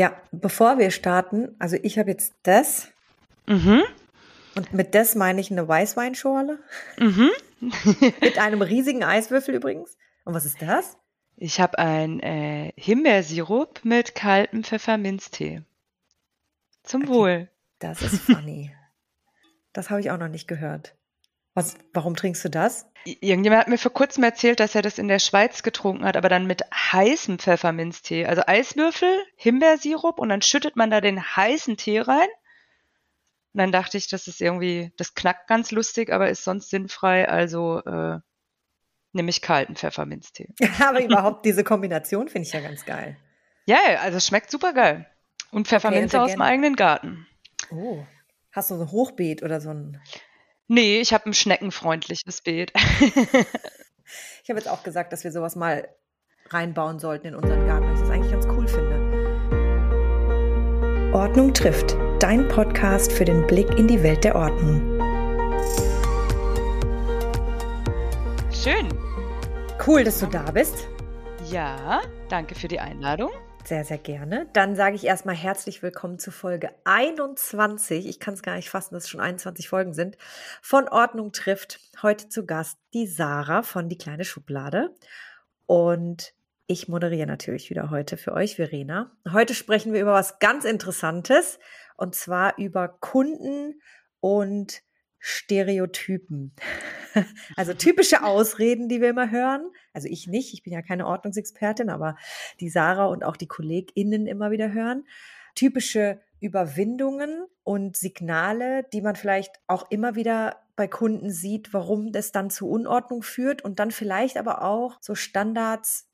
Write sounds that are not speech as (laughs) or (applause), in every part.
Ja, bevor wir starten, also ich habe jetzt das. Mhm. Und mit das meine ich eine Weißweinschorle. Mhm. (laughs) mit einem riesigen Eiswürfel übrigens. Und was ist das? Ich habe ein äh, Himbeersirup mit kaltem Pfefferminztee. Zum Okay. Wohl. Das ist funny. das habe ich auch noch nicht gehört. Was, warum trinkst du das? Irgendjemand hat mir vor kurzem erzählt, dass er das in der Schweiz getrunken hat, aber dann mit heißem Pfefferminztee. Also Eiswürfel, Himbeersirup und dann schüttet man da den heißen Tee rein. Und dann dachte ich, das ist irgendwie, das knackt ganz lustig, aber ist sonst sinnfrei. Also äh, nehme ich kalten Pfefferminztee. (laughs) Aber überhaupt diese Kombination finde ich ja ganz geil. Ja, also es schmeckt super geil. Und Pfefferminze hätte aus dem eigenen Garten. Oh. Hast du so ein Hochbeet oder so ein. Nee, ich habe ein schneckenfreundliches Beet. Ich habe jetzt auch gesagt, dass wir sowas mal reinbauen sollten in unseren Garten, weil ich das eigentlich ganz cool finde. Ordnung trifft. Dein Podcast für den Blick in die Welt der Ordnung. Schön. Cool, dass du da bist. Ja, danke für die Einladung. Sehr, sehr gerne. Dann sage ich erstmal herzlich willkommen zu Folge 21. Ich kann es gar nicht fassen, dass es schon 21 Folgen sind. Von Ordnung trifft. Heute zu Gast die Sarah von Die kleine Schublade. Und ich moderiere natürlich wieder heute für euch, Verena. Heute sprechen wir über was ganz Interessantes. Und zwar über Kunden und Stereotypen. (laughs) Also (laughs) typische Ausreden, die wir immer hören. Also ich nicht, ich bin ja keine Ordnungsexpertin, aber die Sarah und auch die KollegInnen immer wieder hören. Typische Überwindungen und Signale, die man vielleicht auch immer wieder bei Kunden sieht, warum das dann zu Unordnung führt und dann vielleicht aber auch so Standards,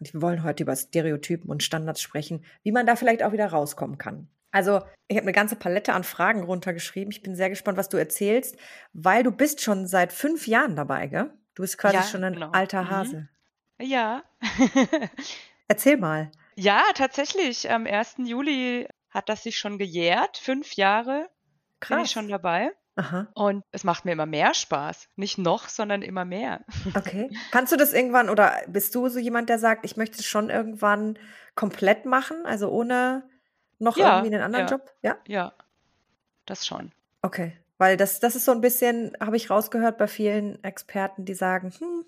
und wir wollen heute über Stereotypen und Standards sprechen, wie man da vielleicht auch wieder rauskommen kann. Also, ich habe eine ganze Palette an Fragen runtergeschrieben. Ich bin sehr gespannt, was du erzählst, weil du bist schon seit fünf Jahren dabei, gell? Du bist quasi Ja, schon ein genau. alter Mhm. Hase. Ja. (laughs) Erzähl mal. ja, tatsächlich. Am 1. Juli hat das sich schon gejährt. Fünf Jahre bin ich schon dabei. Aha, Und es macht mir immer mehr Spaß. Nicht noch, sondern immer mehr. (laughs) okay. Kannst du das irgendwann oder bist du so jemand, der sagt, ich möchte es schon irgendwann komplett machen, also ohne noch Ja, irgendwie einen anderen ja. Job? Ja, Ja, das schon. okay. Weil das, das ist so ein bisschen, habe ich rausgehört bei vielen Experten, die sagen, hm,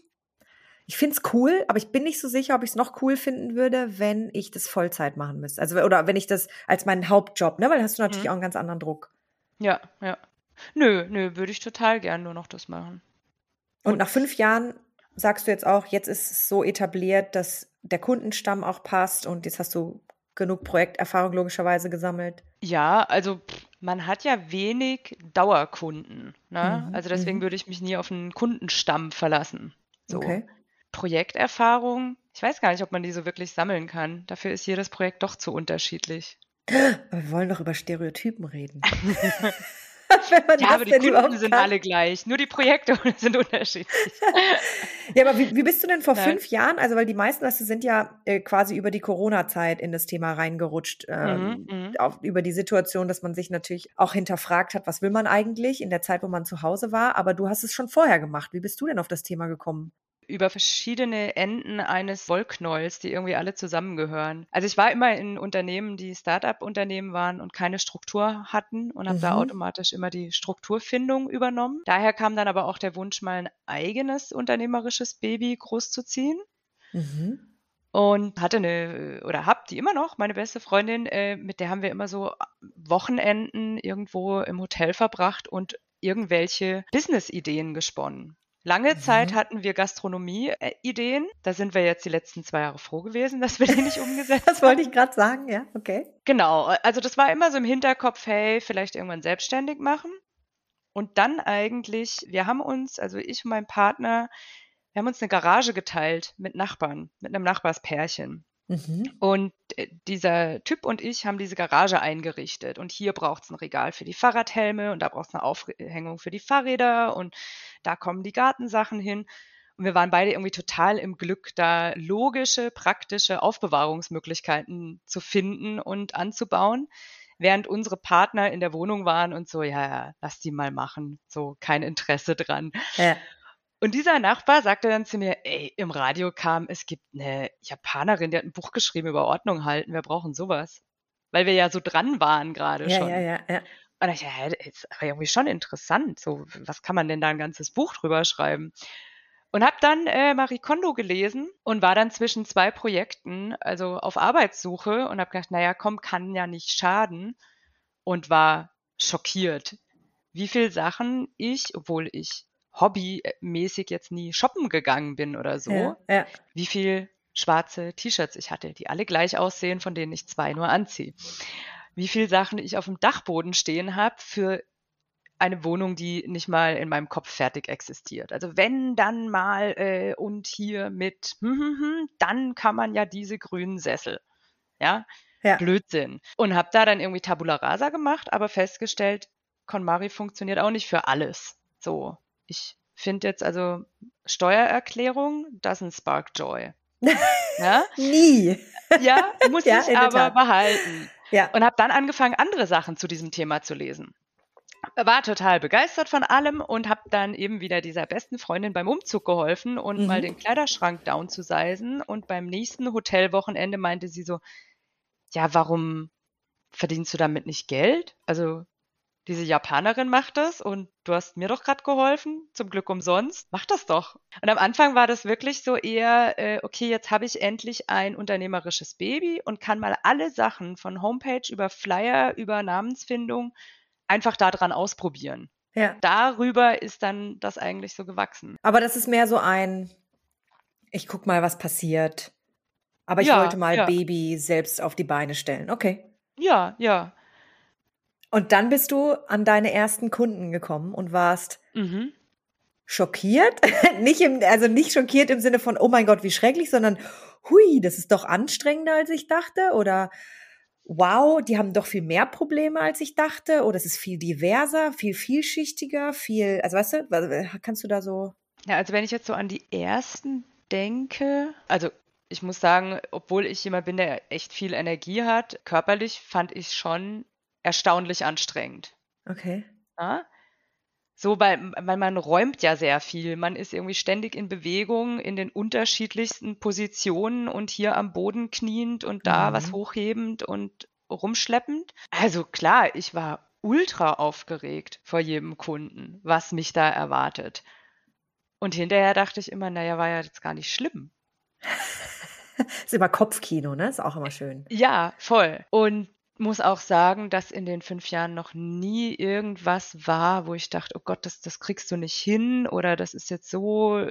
ich finde es cool, aber ich bin nicht so sicher, ob ich es noch cool finden würde, wenn ich das Vollzeit machen müsste. Also, oder wenn ich das als meinen Hauptjob, ne? Weil da hast du natürlich Mhm. auch einen ganz anderen Druck. Ja, ja. Nö, nö, würde ich total gern nur noch das machen. Und Und- nach fünf Jahren sagst du jetzt auch, jetzt ist es so etabliert, dass der Kundenstamm auch passt und jetzt hast du genug Projekterfahrung logischerweise gesammelt. Ja, also man hat ja wenig Dauerkunden. Ne? Mhm, Also deswegen mhm. würde ich mich nie auf einen Kundenstamm verlassen. So. Okay. Projekterfahrung, ich weiß gar nicht, ob man die so wirklich sammeln kann. Dafür ist jedes Projekt doch zu unterschiedlich. Aber wir wollen doch über Stereotypen reden. (laughs) (laughs) Wenn man Ja, das aber die Kunden sind kann. alle gleich. Nur die Projekte (laughs) sind unterschiedlich. (laughs) Ja, aber wie, wie bist du denn vor Nein. fünf Jahren? Also, weil die meisten, du, sind ja äh, quasi über die Corona-Zeit in das Thema reingerutscht. Ähm, Mhm, mhm. auf, über die Situation, dass man sich natürlich auch hinterfragt hat, was will man eigentlich in der Zeit, wo man zu Hause war. Aber du hast es schon vorher gemacht. Wie bist du denn auf das Thema gekommen? Über verschiedene Enden eines Wollknäuels, die irgendwie alle zusammengehören. Also ich war immer in Unternehmen, die Start-up-Unternehmen waren und keine Struktur hatten und habe da Mhm. automatisch immer die Strukturfindung übernommen. Daher kam dann aber auch der Wunsch, mal ein eigenes unternehmerisches Baby großzuziehen. Mhm. Und hatte eine, oder hab die immer noch, meine beste Freundin, äh, mit der haben wir immer so Wochenenden irgendwo im Hotel verbracht und irgendwelche Business-Ideen gesponnen. Lange Mhm. Zeit hatten wir Gastronomie-Ideen. Da sind wir jetzt die letzten zwei Jahre froh gewesen, (laughs) dass wir die nicht umgesetzt Das wollte ich gerade sagen, ja, okay. Genau, also das war immer so im Hinterkopf, hey, vielleicht irgendwann selbstständig machen. Und dann eigentlich, wir haben uns, also ich und mein Partner, wir haben uns eine Garage geteilt mit Nachbarn, mit einem Nachbarspärchen. Mhm. Und äh, dieser Typ und ich haben diese Garage eingerichtet. Und hier braucht es ein Regal für die Fahrradhelme und da braucht es eine Aufhängung für die Fahrräder und da kommen die Gartensachen hin. Und wir waren beide irgendwie total im Glück, da logische, praktische Aufbewahrungsmöglichkeiten zu finden und anzubauen, während unsere Partner in der Wohnung waren und so, ja, ja, lass die mal machen, so kein Interesse dran. Ja. Und dieser Nachbar sagte dann zu mir, ey, im Radio kam, es gibt eine Japanerin, die hat ein Buch geschrieben über Ordnung halten, wir brauchen sowas. weil wir ja so dran waren gerade Ja, schon. ja, ja, ja. Und ich dachte, ja, ist aber irgendwie schon interessant. So, was kann man denn da ein ganzes Buch drüber schreiben? Und habe dann äh, Marie Kondo gelesen und war dann zwischen zwei Projekten, also auf Arbeitssuche und habe gedacht, naja, komm, kann ja nicht schaden und war schockiert, wie viel Sachen ich, obwohl ich hobbymäßig jetzt nie shoppen gegangen bin oder so, Ja, ja. wie viel schwarze T-Shirts ich hatte, die alle gleich aussehen, von denen ich zwei nur anziehe. Wie viel Sachen ich auf dem Dachboden stehen habe für eine Wohnung, die nicht mal in meinem Kopf fertig existiert. Also wenn dann mal äh, und hier mit, hm, hm, hm, dann kann man ja diese grünen Sessel. Ja, Ja. Blödsinn. Und habe da dann irgendwie Tabula Rasa gemacht, aber festgestellt, KonMari funktioniert auch nicht für alles. So, ich finde jetzt also Steuererklärung doesn't spark joy. ja, (laughs) Nie. ja muss (laughs) Ja, ich aber behalten. Ja. Und habe dann angefangen, andere Sachen zu diesem Thema zu lesen. War total begeistert von allem und habe dann eben wieder dieser besten Freundin beim Umzug geholfen und Mhm. mal den Kleiderschrank downzusizen. Und beim nächsten Hotelwochenende meinte sie so, ja, warum verdienst du damit nicht Geld? Also diese Japanerin macht das und du hast mir doch gerade geholfen, zum Glück umsonst. Mach das doch. Und am Anfang war das wirklich so eher, äh, okay, jetzt habe ich endlich ein unternehmerisches Baby und kann mal alle Sachen von Homepage über Flyer, über Namensfindung einfach daran ausprobieren. Ja. Darüber ist dann das eigentlich so gewachsen. Aber das ist mehr so ein, ich guck mal, was passiert. Aber ich Ja, wollte mal ja. Baby selbst auf die Beine stellen. Okay. Ja, ja. Und dann bist du an deine ersten Kunden gekommen und warst Mhm. schockiert. (laughs) nicht im, also nicht schockiert im Sinne von, oh mein Gott, wie schrecklich, sondern hui, das ist doch anstrengender, als ich dachte. Oder wow, die haben doch viel mehr Probleme, als ich dachte. Oder es ist viel diverser, viel vielschichtiger, viel, also weißt du, kannst du da so. Ja, also wenn ich jetzt so an die ersten denke, also ich muss sagen, obwohl ich jemand bin, der echt viel Energie hat, körperlich fand ich schon erstaunlich anstrengend. Okay. Ja? So, weil, weil man räumt ja sehr viel. Man ist irgendwie ständig in Bewegung, in den unterschiedlichsten Positionen und hier am Boden kniend und da Mhm. was hochhebend und rumschleppend. Also klar, ich war ultra aufgeregt vor jedem Kunden, was mich da erwartet. Und hinterher dachte ich immer, naja, war ja jetzt gar nicht schlimm. (laughs) ist immer Kopfkino, ne? Ist auch immer schön. Ja, voll. Und muss auch sagen, dass in den fünf Jahren noch nie irgendwas war, wo ich dachte, oh Gott, das, das kriegst du nicht hin oder das ist jetzt so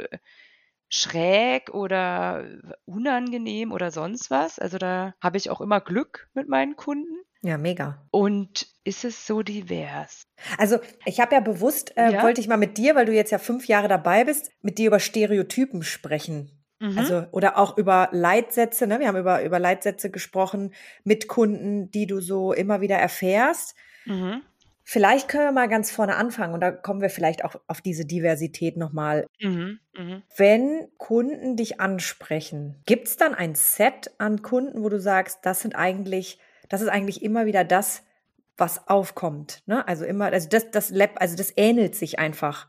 schräg oder unangenehm oder sonst was. Also da habe ich auch immer Glück mit meinen Kunden. Ja, mega. Und ist es so divers? Also ich habe ja bewusst, äh, Ja. wollte ich mal mit dir, weil du jetzt ja fünf Jahre dabei bist, mit dir über Stereotypen sprechen. Mhm. Also, oder auch über Leitsätze, ne? Wir haben über, über Leitsätze gesprochen mit Kunden, die du so immer wieder erfährst. mhm. Vielleicht können wir mal ganz vorne anfangen und da kommen wir vielleicht auch auf diese Diversität nochmal. Mhm. Mhm. Wenn Kunden dich ansprechen, gibt es dann ein Set an Kunden, wo du sagst, das sind eigentlich, das ist eigentlich immer wieder das, was aufkommt. Ne? Also immer, also das, das Lab, also das ähnelt sich einfach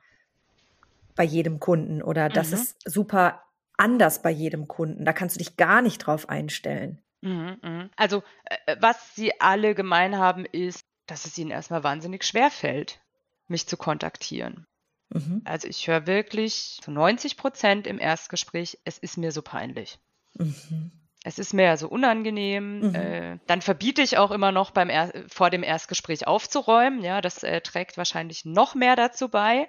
bei jedem Kunden oder das Mhm. ist super anders bei jedem Kunden. Da kannst du dich gar nicht drauf einstellen. Mhm, mhm. Also, äh, was sie alle gemein haben, ist, dass es ihnen erstmal wahnsinnig schwer fällt, mich zu kontaktieren. Mhm. Also ich höre wirklich zu 90 Prozent im Erstgespräch, es ist mir so peinlich. Mhm. Es ist mir so unangenehm. Mhm. Äh, dann verbiete ich auch immer noch beim er vor dem Erstgespräch aufzuräumen. Ja, das äh, trägt wahrscheinlich noch mehr dazu bei.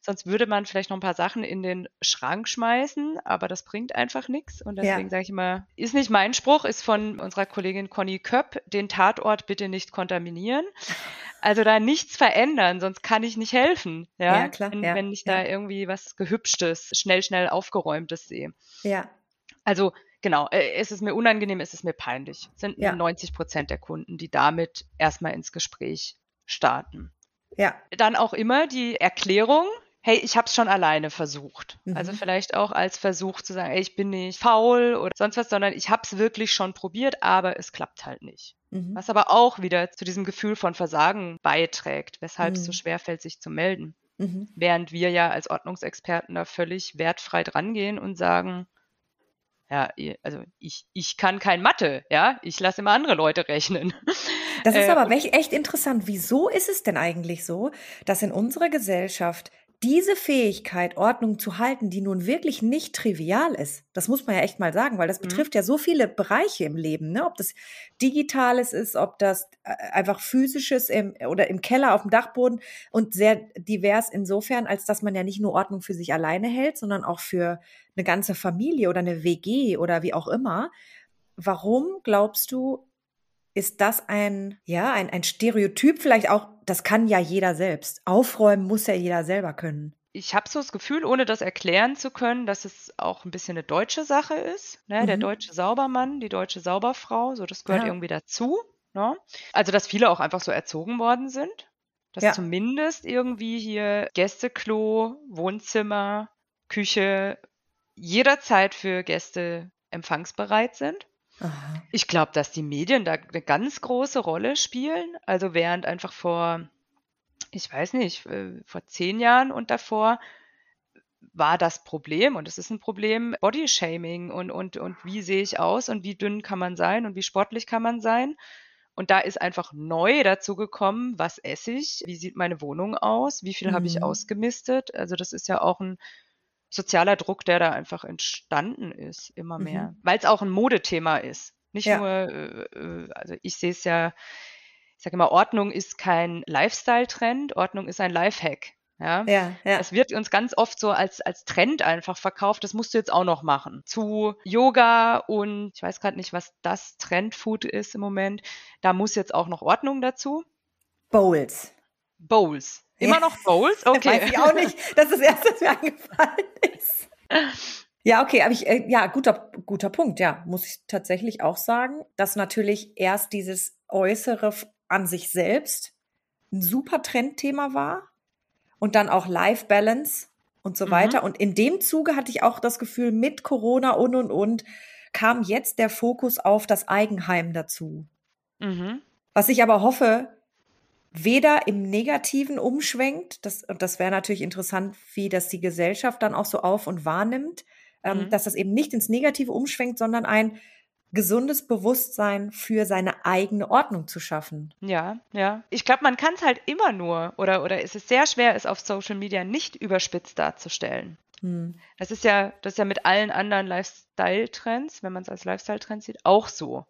Sonst würde man vielleicht noch ein paar Sachen in den Schrank schmeißen, aber das bringt einfach nichts. Und deswegen Ja. sage ich immer, ist nicht mein Spruch, ist von unserer Kollegin Conny Köpp, den Tatort bitte nicht kontaminieren. Also da nichts verändern, sonst kann ich nicht helfen. Ja, Ja, klar, Wenn, ja, wenn ich ja. da irgendwie was Gehübschtes, schnell, schnell aufgeräumtes sehe. Ja, Also genau, äh, es ist mir unangenehm, es ist mir peinlich. Es sind Ja. 90 Prozent der Kunden, die damit erstmal ins Gespräch starten. ja, Dann auch immer die Erklärung, hey, ich habe es schon alleine versucht. Mhm. Also vielleicht auch als Versuch zu sagen, ey, ich bin nicht faul oder sonst was, sondern ich habe es wirklich schon probiert, aber es klappt halt nicht. mhm. Was aber auch wieder zu diesem Gefühl von Versagen beiträgt, weshalb es Mhm. so schwer fällt, sich zu melden. Mhm. Während wir ja als Ordnungsexperten da völlig wertfrei drangehen und sagen, Ja, also ich, ich kann kein Mathe, ja, ich lasse immer andere Leute rechnen. Das (laughs) ist äh, aber echt interessant. Wieso ist es denn eigentlich so, dass in unserer Gesellschaft diese Fähigkeit, Ordnung zu halten, die nun wirklich nicht trivial ist, das muss man ja echt mal sagen, weil das mhm. betrifft ja so viele Bereiche im Leben, ne? ob das Digitales ist, ob das äh, einfach physisches im, oder im Keller auf dem Dachboden und sehr divers insofern, als dass man ja nicht nur Ordnung für sich alleine hält, sondern auch für eine ganze Familie oder eine WG oder wie auch immer. Warum glaubst du, ist das ein, ja, ein, ein Stereotyp vielleicht auch, das kann ja jeder selbst. Aufräumen muss ja jeder selber können. Ich habe so das Gefühl, ohne das erklären zu können, dass es auch ein bisschen eine deutsche Sache ist. Ne? Mhm. Der deutsche Saubermann, die deutsche Sauberfrau, so das gehört ja. irgendwie dazu. Ne? Also, dass viele auch einfach so erzogen worden sind. Dass ja. zumindest irgendwie hier Gästeklo, Wohnzimmer, Küche jederzeit für Gäste empfangsbereit sind. Aha. Ich glaube, dass die Medien da eine ganz große Rolle spielen. Also während einfach vor, ich weiß nicht, äh, vor zehn Jahren und davor war das Problem, und es ist ein Problem, Bodyshaming und, und, und wie sehe ich aus und wie dünn kann man sein und wie sportlich kann man sein. Und da ist einfach neu dazu gekommen, was esse ich, wie sieht meine Wohnung aus, wie viel mhm. habe ich mhm. ausgemistet. Also das ist ja auch ein sozialer Druck, der da einfach entstanden ist, immer mehr. Mhm. Weil es auch ein Modethema ist. Nicht ja. nur, äh, äh also ich sehe es ja, ich sage immer, Ordnung ist kein Lifestyle-Trend, Ordnung ist ein Lifehack. Ja? ja, ja. Es wird uns ganz oft so als, als Trend einfach verkauft, das musst du jetzt auch noch machen. Zu Yoga und ich weiß gerade nicht, was das Trendfood ist im Moment. Da muss jetzt auch noch Ordnung dazu. Bowls. Bowls. Immer noch Bowls? (laughs) Okay. Weiß ich auch nicht. Das ist das erste, was mir eingefallen ist. Ja, okay, aber ich, äh, ja, guter, guter Punkt, ja, muss ich tatsächlich auch sagen, dass natürlich erst dieses Äußere an sich selbst ein super Trendthema war und dann auch Life Balance und so mhm. weiter. Und in dem Zuge hatte ich auch das Gefühl, mit Corona und und und kam jetzt der Fokus auf das Eigenheim dazu. Mhm. Was ich aber hoffe, weder im Negativen umschwenkt, das, das wäre natürlich interessant, wie das die Gesellschaft dann auch so auf und wahrnimmt, ähm, mhm. dass das eben nicht ins Negative umschwenkt, sondern ein gesundes Bewusstsein für seine eigene Ordnung zu schaffen. Ja, ja. Ich glaube, man kann es halt immer nur oder, oder ist es sehr schwer, es auf Social Media nicht überspitzt darzustellen. Hm. Das ist ja, das ist ja mit allen anderen Lifestyle-Trends, wenn man es als Lifestyle-Trend sieht, auch so.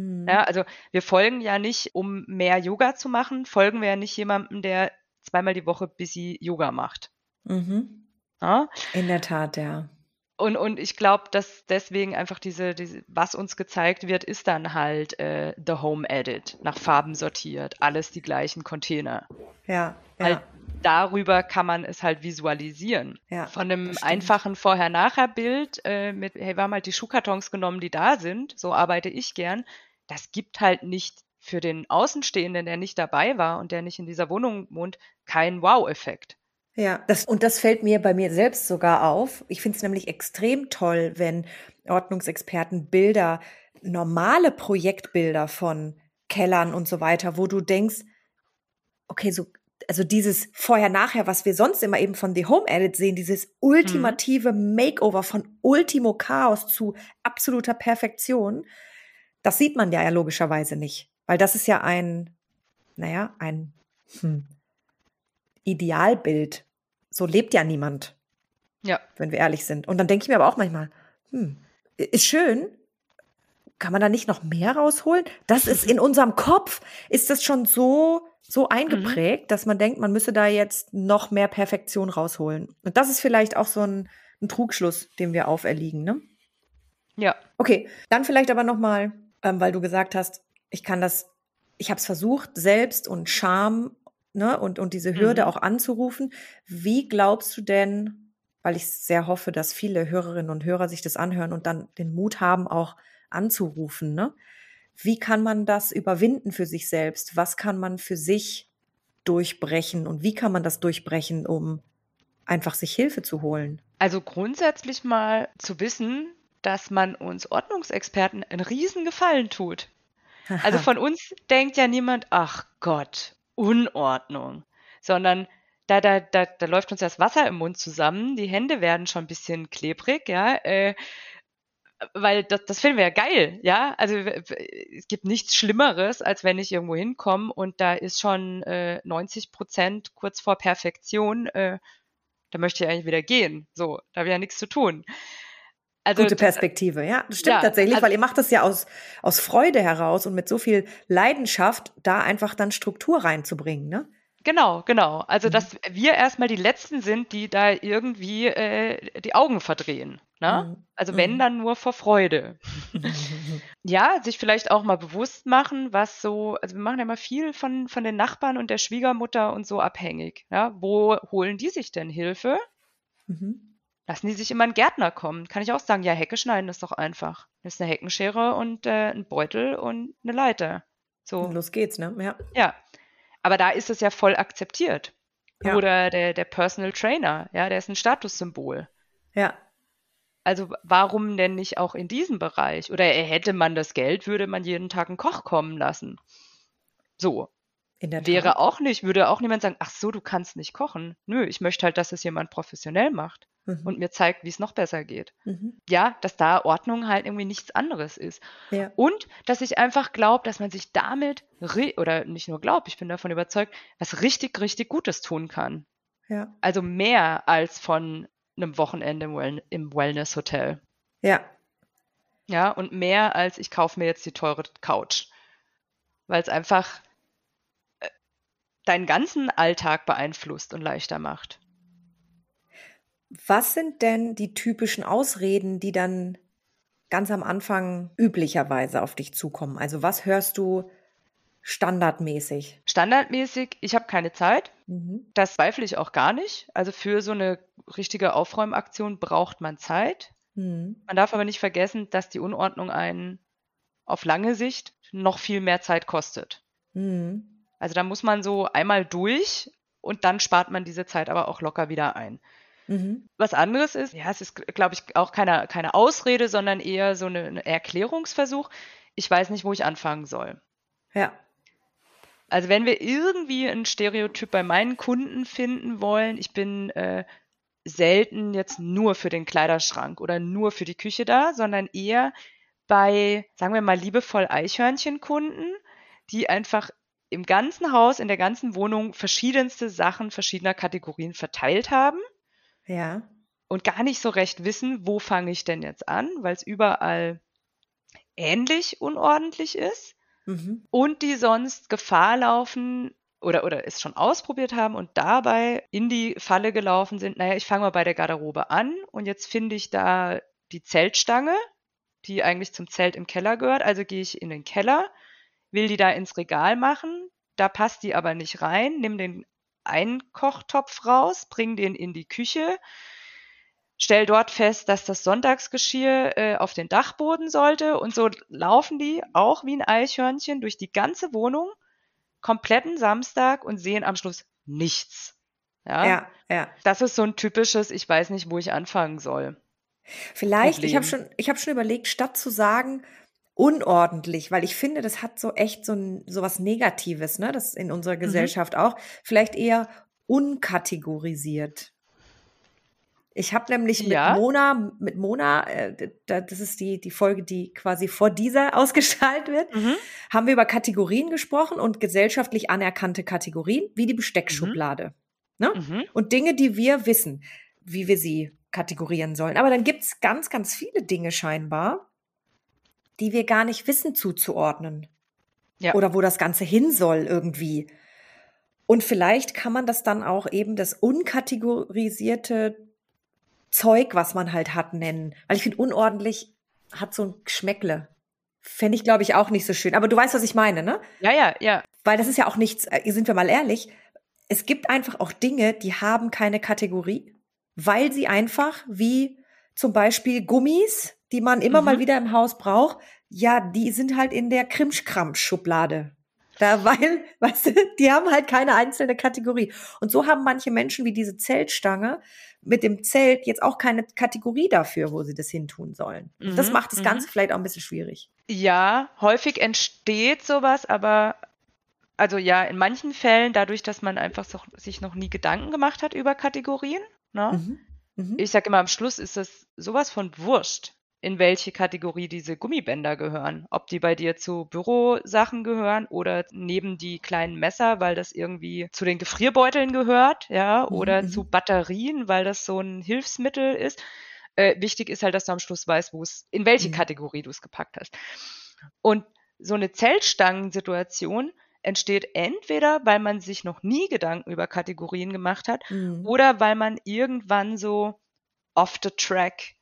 Mhm. Ja, also wir folgen ja nicht, um mehr Yoga zu machen, folgen wir ja nicht jemandem, der zweimal die Woche busy Yoga macht. Mhm. Ja? In der Tat, ja. Und, und ich glaube, dass deswegen einfach diese, diese, was uns gezeigt wird, ist dann halt äh, The Home Edit, nach Farben sortiert, alles die gleichen Container. Ja. ja. Halt darüber kann man es halt visualisieren. Ja, Von einem einfachen Vorher-Nachher-Bild äh, mit, hey, wir haben halt die Schuhkartons genommen, die da sind, so arbeite ich gern. Das gibt halt nicht für den Außenstehenden, der nicht dabei war und der nicht in dieser Wohnung wohnt, keinen Wow-Effekt. Ja, das, und das fällt mir bei mir selbst sogar auf. Ich finde es nämlich extrem toll, wenn Ordnungsexperten Bilder, normale Projektbilder von Kellern und so weiter, wo du denkst, okay, so also dieses Vorher-Nachher, was wir sonst immer eben von The Home Edit sehen, dieses ultimative mhm. Makeover von Ultimo Chaos zu absoluter Perfektion, das sieht man ja, ja logischerweise nicht. Weil das ist ja ein, naja, ein hm, Idealbild. So lebt ja niemand. Ja. Wenn wir ehrlich sind. Und dann denke ich mir aber auch manchmal, hm, ist schön, kann man da nicht noch mehr rausholen? Das ist in unserem Kopf, ist das schon so so eingeprägt, mhm. dass man denkt, man müsse da jetzt noch mehr Perfektion rausholen. Und das ist vielleicht auch so ein, ein Trugschluss, dem wir auferliegen, ne? Ja. Okay, dann vielleicht aber noch mal, ähm, weil du gesagt hast, ich kann das, ich habe es versucht, selbst und Scham ne, und, und diese Hürde mhm. auch anzurufen. Wie glaubst du denn, weil ich sehr hoffe, dass viele Hörerinnen und Hörer sich das anhören und dann den Mut haben, auch anzurufen, ne? Wie kann man das überwinden für sich selbst? Was kann man für sich durchbrechen und wie kann man das durchbrechen, um einfach sich Hilfe zu holen? Also grundsätzlich mal zu wissen, dass man uns Ordnungsexperten einen riesen Gefallen tut. (laughs) Also von uns denkt ja niemand, ach Gott, Unordnung, sondern da, da, da, da läuft uns das Wasser im Mund zusammen, die Hände werden schon ein bisschen klebrig, ja. Äh, weil das, das finden wir ja geil, ja. Also es gibt nichts Schlimmeres, als wenn ich irgendwo hinkomme und da ist schon äh, 90 Prozent kurz vor Perfektion. Äh, da möchte ich eigentlich wieder gehen. So, da habe ich ja nichts zu tun. Also, Gute Perspektive, ja, das stimmt ja, tatsächlich, also, weil ihr macht das ja aus, aus Freude heraus und mit so viel Leidenschaft, da einfach dann Struktur reinzubringen, ne? Genau, genau. Also, mhm. dass wir erstmal die Letzten sind, die da irgendwie äh, die Augen verdrehen. Ne? Mhm. Also wenn mhm. dann nur vor Freude. (laughs) ja, sich vielleicht auch mal bewusst machen, was so, also wir machen ja mal viel von, von den Nachbarn und der Schwiegermutter und so abhängig. Ja? Wo holen die sich denn Hilfe? Lassen die sich immer einen Gärtner kommen? Kann ich auch sagen, ja, Hecke schneiden ist doch einfach. Das ist eine Heckenschere und äh, ein Beutel und eine Leiter. So. Los geht's, ne? Ja. Ja. Aber da ist es ja voll akzeptiert. Ja. Oder der, der Personal Trainer, ja, der ist ein Statussymbol. Ja. Also warum denn nicht auch in diesem Bereich? Oder hätte man das Geld, würde man jeden Tag einen Koch kommen lassen. So. Wäre auch nicht, würde auch niemand sagen, ach so, du kannst nicht kochen. Nö, ich möchte halt, dass es jemand professionell macht mhm. und mir zeigt, wie es noch besser geht. Mhm. Ja, dass da Ordnung halt irgendwie nichts anderes ist. Ja. Und dass ich einfach glaube, dass man sich damit, oder nicht nur glaubt, ich bin davon überzeugt, was richtig, richtig Gutes tun kann. Ja. Also mehr als von einem Wochenende im, well im Wellness-Hotel. Ja. Ja, und mehr als ich kaufe mir jetzt die teure Couch. Weil es einfach äh, deinen ganzen Alltag beeinflusst und leichter macht. Was sind denn die typischen Ausreden, die dann ganz am Anfang üblicherweise auf dich zukommen? Also was hörst du Standardmäßig. Standardmäßig, ich habe keine Zeit. Mhm. Das zweifle ich auch gar nicht. Also für so eine richtige Aufräumaktion braucht man Zeit. Mhm. Man darf aber nicht vergessen, dass die Unordnung einen auf lange Sicht noch viel mehr Zeit kostet. Mhm. Also da muss man so einmal durch und dann spart man diese Zeit aber auch locker wieder ein. Mhm. Was anderes ist, ja, es ist, glaube ich, auch keine, keine Ausrede, sondern eher so ein Erklärungsversuch. Ich weiß nicht, wo ich anfangen soll. Ja. Also wenn wir irgendwie ein Stereotyp bei meinen Kunden finden wollen, ich bin äh, selten jetzt nur für den Kleiderschrank oder nur für die Küche da, sondern eher bei, sagen wir mal, liebevoll Eichhörnchenkunden, die einfach im ganzen Haus, in der ganzen Wohnung verschiedenste Sachen verschiedener Kategorien verteilt haben. Ja. Und gar nicht so recht wissen, wo fange ich denn jetzt an, weil es überall ähnlich unordentlich ist mhm. und die sonst Gefahr laufen oder, oder es schon ausprobiert haben und dabei in die Falle gelaufen sind, naja, ich fange mal bei der Garderobe an und jetzt finde ich da die Zeltstange, die eigentlich zum Zelt im Keller gehört, also gehe ich in den Keller, will die da ins Regal machen, da passt die aber nicht rein, nimm den Einkochtopf raus, bring den in die Küche, stell dort fest, dass das Sonntagsgeschirr äh, auf den Dachboden sollte und so laufen die auch wie ein Eichhörnchen durch die ganze Wohnung, kompletten Samstag und sehen am Schluss nichts. Ja, ja. ja. Das ist so ein typisches, ich weiß nicht, wo ich anfangen soll. Vielleicht, Problem. ich habe schon, ich habe schon überlegt, statt zu sagen, unordentlich, weil ich finde, das hat so echt so, ein, so was Negatives, ne, das in unserer mhm. Gesellschaft mhm. auch, vielleicht eher unkategorisiert. Ich habe nämlich mit ja. Mona, mit Mona, äh, das ist die, die Folge, die quasi vor dieser (laughs) ausgestrahlt wird, mhm. haben wir über Kategorien gesprochen und gesellschaftlich anerkannte Kategorien, wie die Besteckschublade. Mhm. Ne? Mhm. Und Dinge, die wir wissen, wie wir sie kategorieren sollen. Aber dann gibt's ganz, ganz viele Dinge scheinbar, die wir gar nicht wissen zuzuordnen. Ja. Oder wo das Ganze hin soll irgendwie. Und vielleicht kann man das dann auch eben das unkategorisierte Zeug, was man halt hat, nennen. Weil ich finde, unordentlich hat so ein Geschmäckle. Fände ich, glaube ich, auch nicht so schön. Aber du weißt, was ich meine, ne? Ja, ja, ja. Weil das ist ja auch nichts, äh, sind wir mal ehrlich, es gibt einfach auch Dinge, die haben keine Kategorie, weil sie einfach wie zum Beispiel Gummis, die man immer mhm. mal wieder im Haus braucht, ja, die sind halt in der Krimschkram-Schublade. Da, (laughs) weil, weißt du, die haben halt keine einzelne Kategorie. Und so haben manche Menschen wie diese Zeltstange mit dem Zelt jetzt auch keine Kategorie dafür, wo sie das hintun sollen. Mhm, das macht das Ganze mhm. vielleicht auch ein bisschen schwierig. Ja, häufig entsteht sowas, aber also ja, in manchen Fällen dadurch, dass man einfach so, sich noch nie Gedanken gemacht hat über Kategorien. Ne? Mhm, mhm. ich sage immer, am Schluss ist das sowas von wurscht. In welche Kategorie diese Gummibänder gehören. Ob die bei dir zu Bürosachen gehören oder neben die kleinen Messer, weil das irgendwie zu den Gefrierbeuteln gehört, ja, oder mhm. zu Batterien, weil das so ein Hilfsmittel ist. Äh, wichtig ist halt, dass du am Schluss weißt, wo es, in welche mhm. Kategorie du es gepackt hast. Und so eine Zeltstangensituation entsteht entweder, weil man sich noch nie Gedanken über Kategorien gemacht hat mhm. oder weil man irgendwann so off the track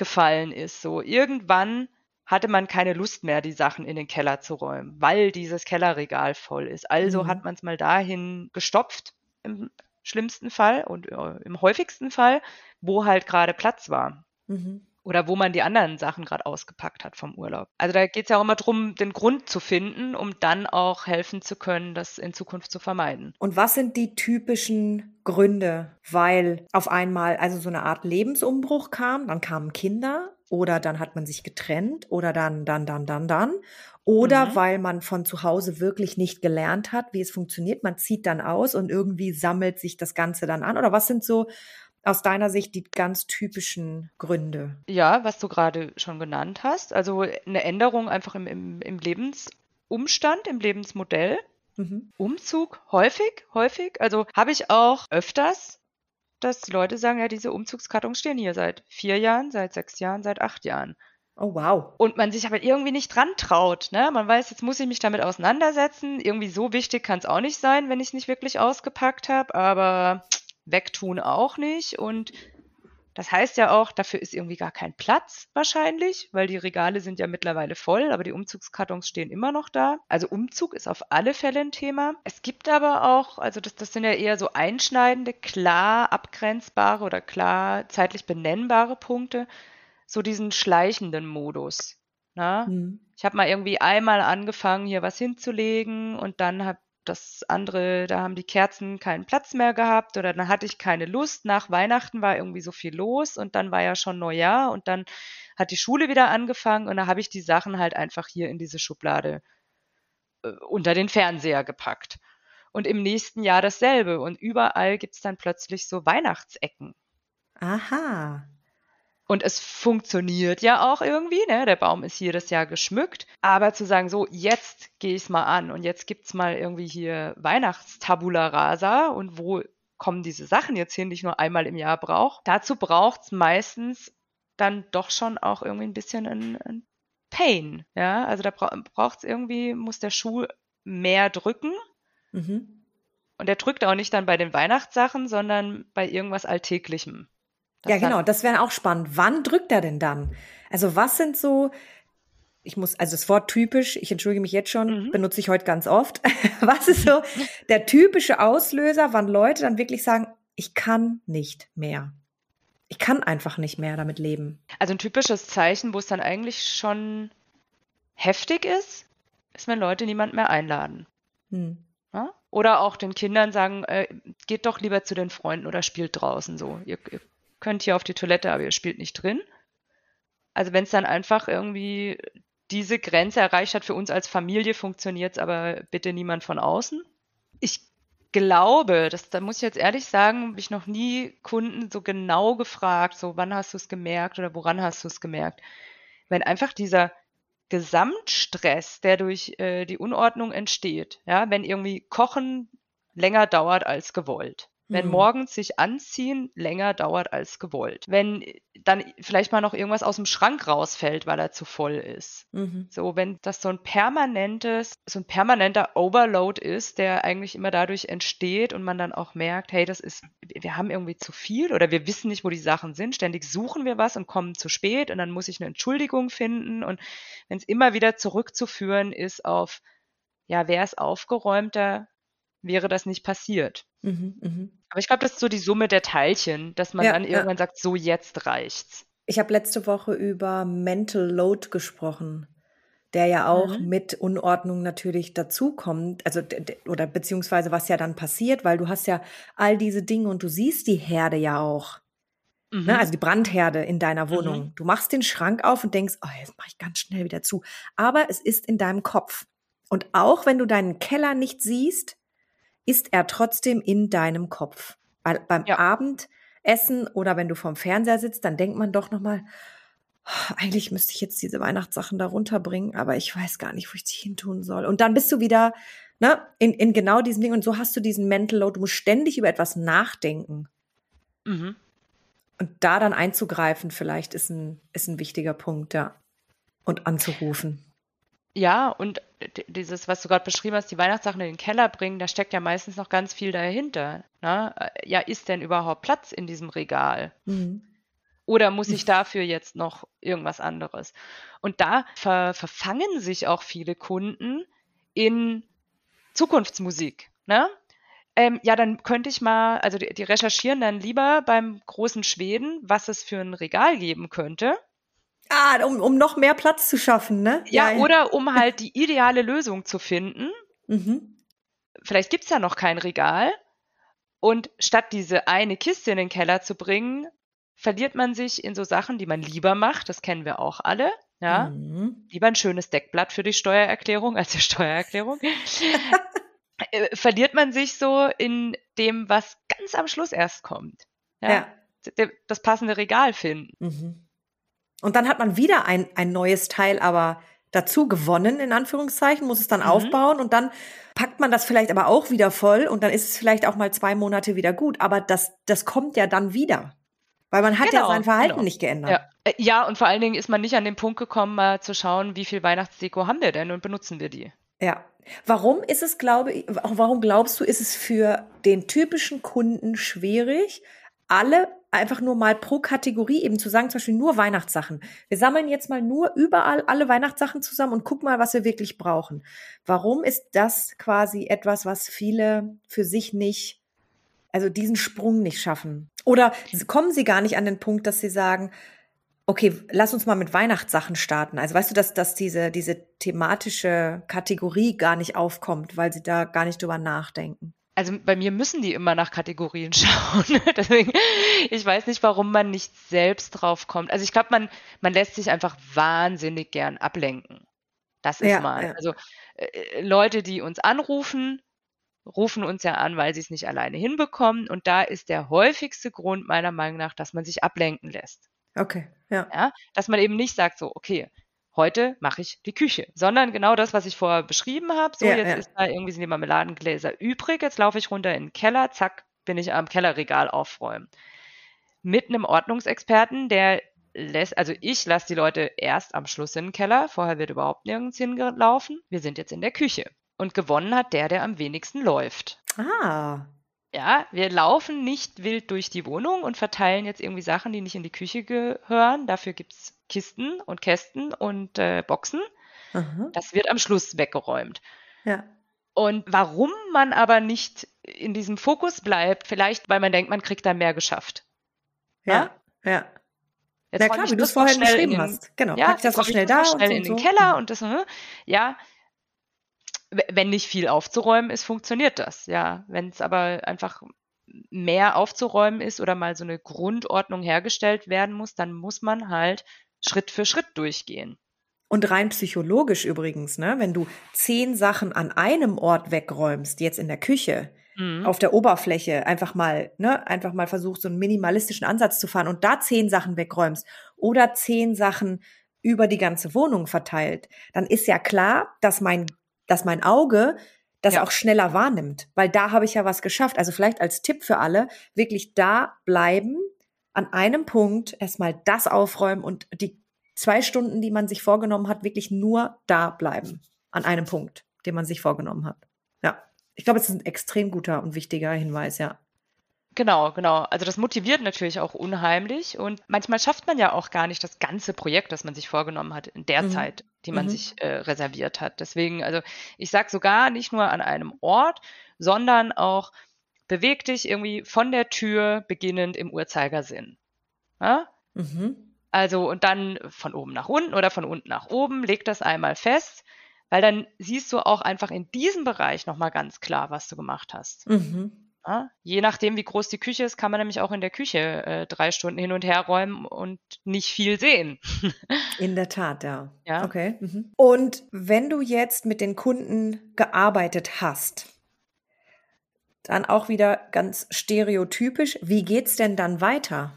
gefallen ist. So irgendwann hatte man keine Lust mehr, die Sachen in den Keller zu räumen, weil dieses Kellerregal voll ist. Also mhm. hat man es mal dahin gestopft im schlimmsten Fall und äh, im häufigsten Fall, wo halt gerade Platz war. Mhm oder wo man die anderen Sachen gerade ausgepackt hat vom Urlaub. Also da geht es ja auch immer darum, den Grund zu finden, um dann auch helfen zu können, das in Zukunft zu vermeiden. Und was sind die typischen Gründe? Weil auf einmal also so eine Art Lebensumbruch kam, dann kamen Kinder oder dann hat man sich getrennt oder dann, dann, dann, dann, dann. Oder mhm. weil man von zu Hause wirklich nicht gelernt hat, wie es funktioniert. Man zieht dann aus und irgendwie sammelt sich das Ganze dann an. Oder was sind so aus deiner Sicht die ganz typischen Gründe? Ja, was du gerade schon genannt hast. Also eine Änderung einfach im, im, im Lebensumstand, im Lebensmodell. Mhm. Umzug, häufig, häufig. Also habe ich auch öfters, dass Leute sagen, ja, diese Umzugskartons stehen hier seit vier Jahren, seit sechs Jahren, seit acht Jahren. Oh, wow. Und man sich aber irgendwie nicht dran traut. Ne? Man weiß, jetzt muss ich mich damit auseinandersetzen. Irgendwie so wichtig kann es auch nicht sein, wenn ich es nicht wirklich ausgepackt habe. Aber wegtun auch nicht. Und das heißt ja auch, dafür ist irgendwie gar kein Platz wahrscheinlich, weil die Regale sind ja mittlerweile voll, aber die Umzugskartons stehen immer noch da. Also Umzug ist auf alle Fälle ein Thema. Es gibt aber auch, also das, das sind ja eher so einschneidende, klar abgrenzbare oder klar zeitlich benennbare Punkte, so diesen schleichenden Modus. Na? Mhm. Ich habe mal irgendwie einmal angefangen, hier was hinzulegen und dann habe das andere, da haben die Kerzen keinen Platz mehr gehabt oder dann hatte ich keine Lust. Nach Weihnachten war irgendwie so viel los und dann war ja schon Neujahr und dann hat die Schule wieder angefangen und da habe ich die Sachen halt einfach hier in diese Schublade äh, unter den Fernseher gepackt. Und im nächsten Jahr dasselbe und überall gibt es dann plötzlich so Weihnachtsecken. Aha. Und es funktioniert ja auch irgendwie, ne? Der Baum ist jedes Jahr geschmückt. Aber zu sagen, so, jetzt gehe ich es mal an und jetzt gibt es mal irgendwie hier Weihnachtstabula rasa und wo kommen diese Sachen jetzt hin, die ich nur einmal im Jahr brauche. Dazu braucht es meistens dann doch schon auch irgendwie ein bisschen ein, ein Pain. Ja, also da braucht es irgendwie, muss der Schuh mehr drücken. Mhm. Und der drückt auch nicht dann bei den Weihnachtssachen, sondern bei irgendwas Alltäglichem. Das ja, genau, das wäre auch spannend. Wann drückt er denn dann? Also was sind so, ich muss, also das Wort typisch, ich entschuldige mich jetzt schon, mhm. benutze ich heute ganz oft. (laughs) was ist so der typische Auslöser, wann Leute dann wirklich sagen, ich kann nicht mehr? Ich kann einfach nicht mehr damit leben. Also ein typisches Zeichen, wo es dann eigentlich schon heftig ist, ist, wenn Leute niemand mehr einladen. Hm. Ja? Oder auch den Kindern sagen, äh, geht doch lieber zu den Freunden oder spielt draußen so. Ihr, ihr könnt hier auf die Toilette, aber ihr spielt nicht drin. Also wenn es dann einfach irgendwie diese Grenze erreicht hat, für uns als Familie funktioniert es aber bitte niemand von außen. Ich glaube, das, da muss ich jetzt ehrlich sagen, habe ich noch nie Kunden so genau gefragt, so wann hast du es gemerkt oder woran hast du es gemerkt. Wenn einfach dieser Gesamtstress, der durch äh, die Unordnung entsteht, ja, wenn irgendwie Kochen länger dauert als gewollt, wenn mhm. morgens sich anziehen länger dauert als gewollt. Wenn dann vielleicht mal noch irgendwas aus dem Schrank rausfällt, weil er zu voll ist. Mhm. So, wenn das so ein permanentes, so ein permanenter Overload ist, der eigentlich immer dadurch entsteht und man dann auch merkt, hey, das ist, wir haben irgendwie zu viel oder wir wissen nicht, wo die Sachen sind. Ständig suchen wir was und kommen zu spät und dann muss ich eine Entschuldigung finden. Und wenn es immer wieder zurückzuführen ist auf, ja, wer ist aufgeräumter, wäre das nicht passiert. Mhm, mh. Aber ich glaube, das ist so die Summe der Teilchen, dass man ja, dann irgendwann ja. sagt, so jetzt reicht's. Ich habe letzte Woche über Mental Load gesprochen, der ja auch mhm. mit Unordnung natürlich dazukommt, also oder beziehungsweise was ja dann passiert, weil du hast ja all diese Dinge und du siehst die Herde ja auch. Ne? Mhm. Ne, also die Brandherde in deiner Wohnung. Mhm. Du machst den Schrank auf und denkst, oh, jetzt mache ich ganz schnell wieder zu. Aber es ist in deinem Kopf. Und auch wenn du deinen Keller nicht siehst, ist er trotzdem in deinem Kopf. Weil beim ja. Abendessen oder wenn du vorm Fernseher sitzt, dann denkt man doch nochmal, eigentlich müsste ich jetzt diese Weihnachtssachen da runterbringen, aber ich weiß gar nicht, wo ich sie hin tun soll. Und dann bist du wieder ne, in, in genau diesem Ding und so hast du diesen Mental Load. Du musst ständig über etwas nachdenken. Mhm. Und da dann einzugreifen, vielleicht ist ein, ist ein wichtiger Punkt, ja. Und anzurufen. Ja, und dieses, was du gerade beschrieben hast, die Weihnachtssachen in den Keller bringen, da steckt ja meistens noch ganz viel dahinter. Ne? Ja, ist denn überhaupt Platz in diesem Regal? Mhm. Oder muss ich (laughs) dafür jetzt noch irgendwas anderes? Und da ver verfangen sich auch viele Kunden in Zukunftsmusik. Ne? Ähm, ja, dann könnte ich mal, also die, die recherchieren dann lieber beim großen Schweden, was es für ein Regal geben könnte. Ah, um, um noch mehr Platz zu schaffen, ne? Ja, ja. oder um halt die ideale Lösung zu finden. Mhm. Vielleicht gibt's ja noch kein Regal. Und statt diese eine Kiste in den Keller zu bringen, verliert man sich in so Sachen, die man lieber macht. Das kennen wir auch alle. Ja, mhm. lieber ein schönes Deckblatt für die Steuererklärung als die Steuererklärung. (laughs) Äh, verliert man sich so in dem, was ganz am Schluss erst kommt. Ja. ja. Das passende Regal finden. Mhm. Und dann hat man wieder ein, ein neues Teil, aber dazu gewonnen, in Anführungszeichen, muss es dann mhm. aufbauen und dann packt man das vielleicht aber auch wieder voll und dann ist es vielleicht auch mal zwei Monate wieder gut. Aber das, das kommt ja dann wieder. Weil man hat genau, ja sein Verhalten genau. nicht geändert. Ja. Äh, ja, und vor allen Dingen ist man nicht an den Punkt gekommen, mal zu schauen, wie viel Weihnachtsdeko haben wir denn und benutzen wir die. Ja. Warum ist es, glaube ich, warum glaubst du, ist es für den typischen Kunden schwierig, alle einfach nur mal pro Kategorie eben zu sagen, zum Beispiel nur Weihnachtssachen. Wir sammeln jetzt mal nur überall alle Weihnachtssachen zusammen und gucken mal, was wir wirklich brauchen. Warum ist das quasi etwas, was viele für sich nicht, also diesen Sprung nicht schaffen? Oder kommen sie gar nicht an den Punkt, dass sie sagen, Okay, lass uns mal mit Weihnachtssachen starten. Also weißt du, dass, dass diese, diese thematische Kategorie gar nicht aufkommt, weil sie da gar nicht drüber nachdenken? Also bei mir müssen die immer nach Kategorien (laughs) schauen. Deswegen, ich weiß nicht, warum man nicht selbst drauf kommt. Also ich glaube, man, man lässt sich einfach wahnsinnig gern ablenken. Das ist ja, mal. Ja. Also äh, Leute, die uns anrufen, rufen uns ja an, weil sie es nicht alleine hinbekommen. Und da ist der häufigste Grund meiner Meinung nach, dass man sich ablenken lässt. Okay, ja. ja. Dass man eben nicht sagt, so, okay, heute mache ich die Küche, sondern genau das, was ich vorher beschrieben habe. So, ja, jetzt ja. ist da irgendwie sind die Marmeladengläser übrig, jetzt laufe ich runter in den Keller, zack, bin ich am Kellerregal aufräumen. Mit einem Ordnungsexperten, der lässt, also ich lasse die Leute erst am Schluss in den Keller, vorher wird überhaupt nirgends hingelaufen. Wir sind jetzt in der Küche. Und gewonnen hat der, der am wenigsten läuft. Ah, ja, wir laufen nicht wild durch die Wohnung und verteilen jetzt irgendwie Sachen, die nicht in die Küche gehören. Dafür gibt's Kisten und Kästen und äh, Boxen. Aha. Das wird am Schluss weggeräumt. Ja. Und warum man aber nicht in diesem Fokus bleibt, vielleicht weil man denkt, man kriegt da mehr geschafft. Ja, ja. ja. Jetzt Na klar, wie du es vorher beschrieben den, hast. Genau, ja, pack das auch schnell da schnell und in so. den Keller und das, ne? ja, wenn nicht viel aufzuräumen ist, funktioniert das. Ja, wenn es aber einfach mehr aufzuräumen ist oder mal so eine Grundordnung hergestellt werden muss, dann muss man halt Schritt für Schritt durchgehen. Und rein psychologisch übrigens, ne, wenn du zehn Sachen an einem Ort wegräumst, jetzt in der Küche, mhm. auf der Oberfläche, einfach mal, ne, einfach mal versuchst, so einen minimalistischen Ansatz zu fahren und da zehn Sachen wegräumst oder zehn Sachen über die ganze Wohnung verteilt, dann ist ja klar, dass mein dass mein Auge das ja. auch schneller wahrnimmt, weil da habe ich ja was geschafft. Also vielleicht als Tipp für alle, wirklich da bleiben, an einem Punkt erstmal das aufräumen und die zwei Stunden, die man sich vorgenommen hat, wirklich nur da bleiben. An einem Punkt, den man sich vorgenommen hat. Ja. Ich glaube, es ist ein extrem guter und wichtiger Hinweis, ja. Genau, genau. Also das motiviert natürlich auch unheimlich und manchmal schafft man ja auch gar nicht das ganze Projekt, das man sich vorgenommen hat in der mhm. Zeit, die man mhm. sich äh, reserviert hat. Deswegen, also ich sage sogar nicht nur an einem Ort, sondern auch beweg dich irgendwie von der Tür beginnend im Uhrzeigersinn. Ja? Mhm. Also und dann von oben nach unten oder von unten nach oben, leg das einmal fest, weil dann siehst du auch einfach in diesem Bereich nochmal ganz klar, was du gemacht hast. Mhm. Ja, je nachdem, wie groß die Küche ist, kann man nämlich auch in der Küche äh, drei Stunden hin und her räumen und nicht viel sehen. (laughs) in der Tat, ja. Ja. Okay. Mhm. Und wenn du jetzt mit den Kunden gearbeitet hast, dann auch wieder ganz stereotypisch, wie geht's denn dann weiter?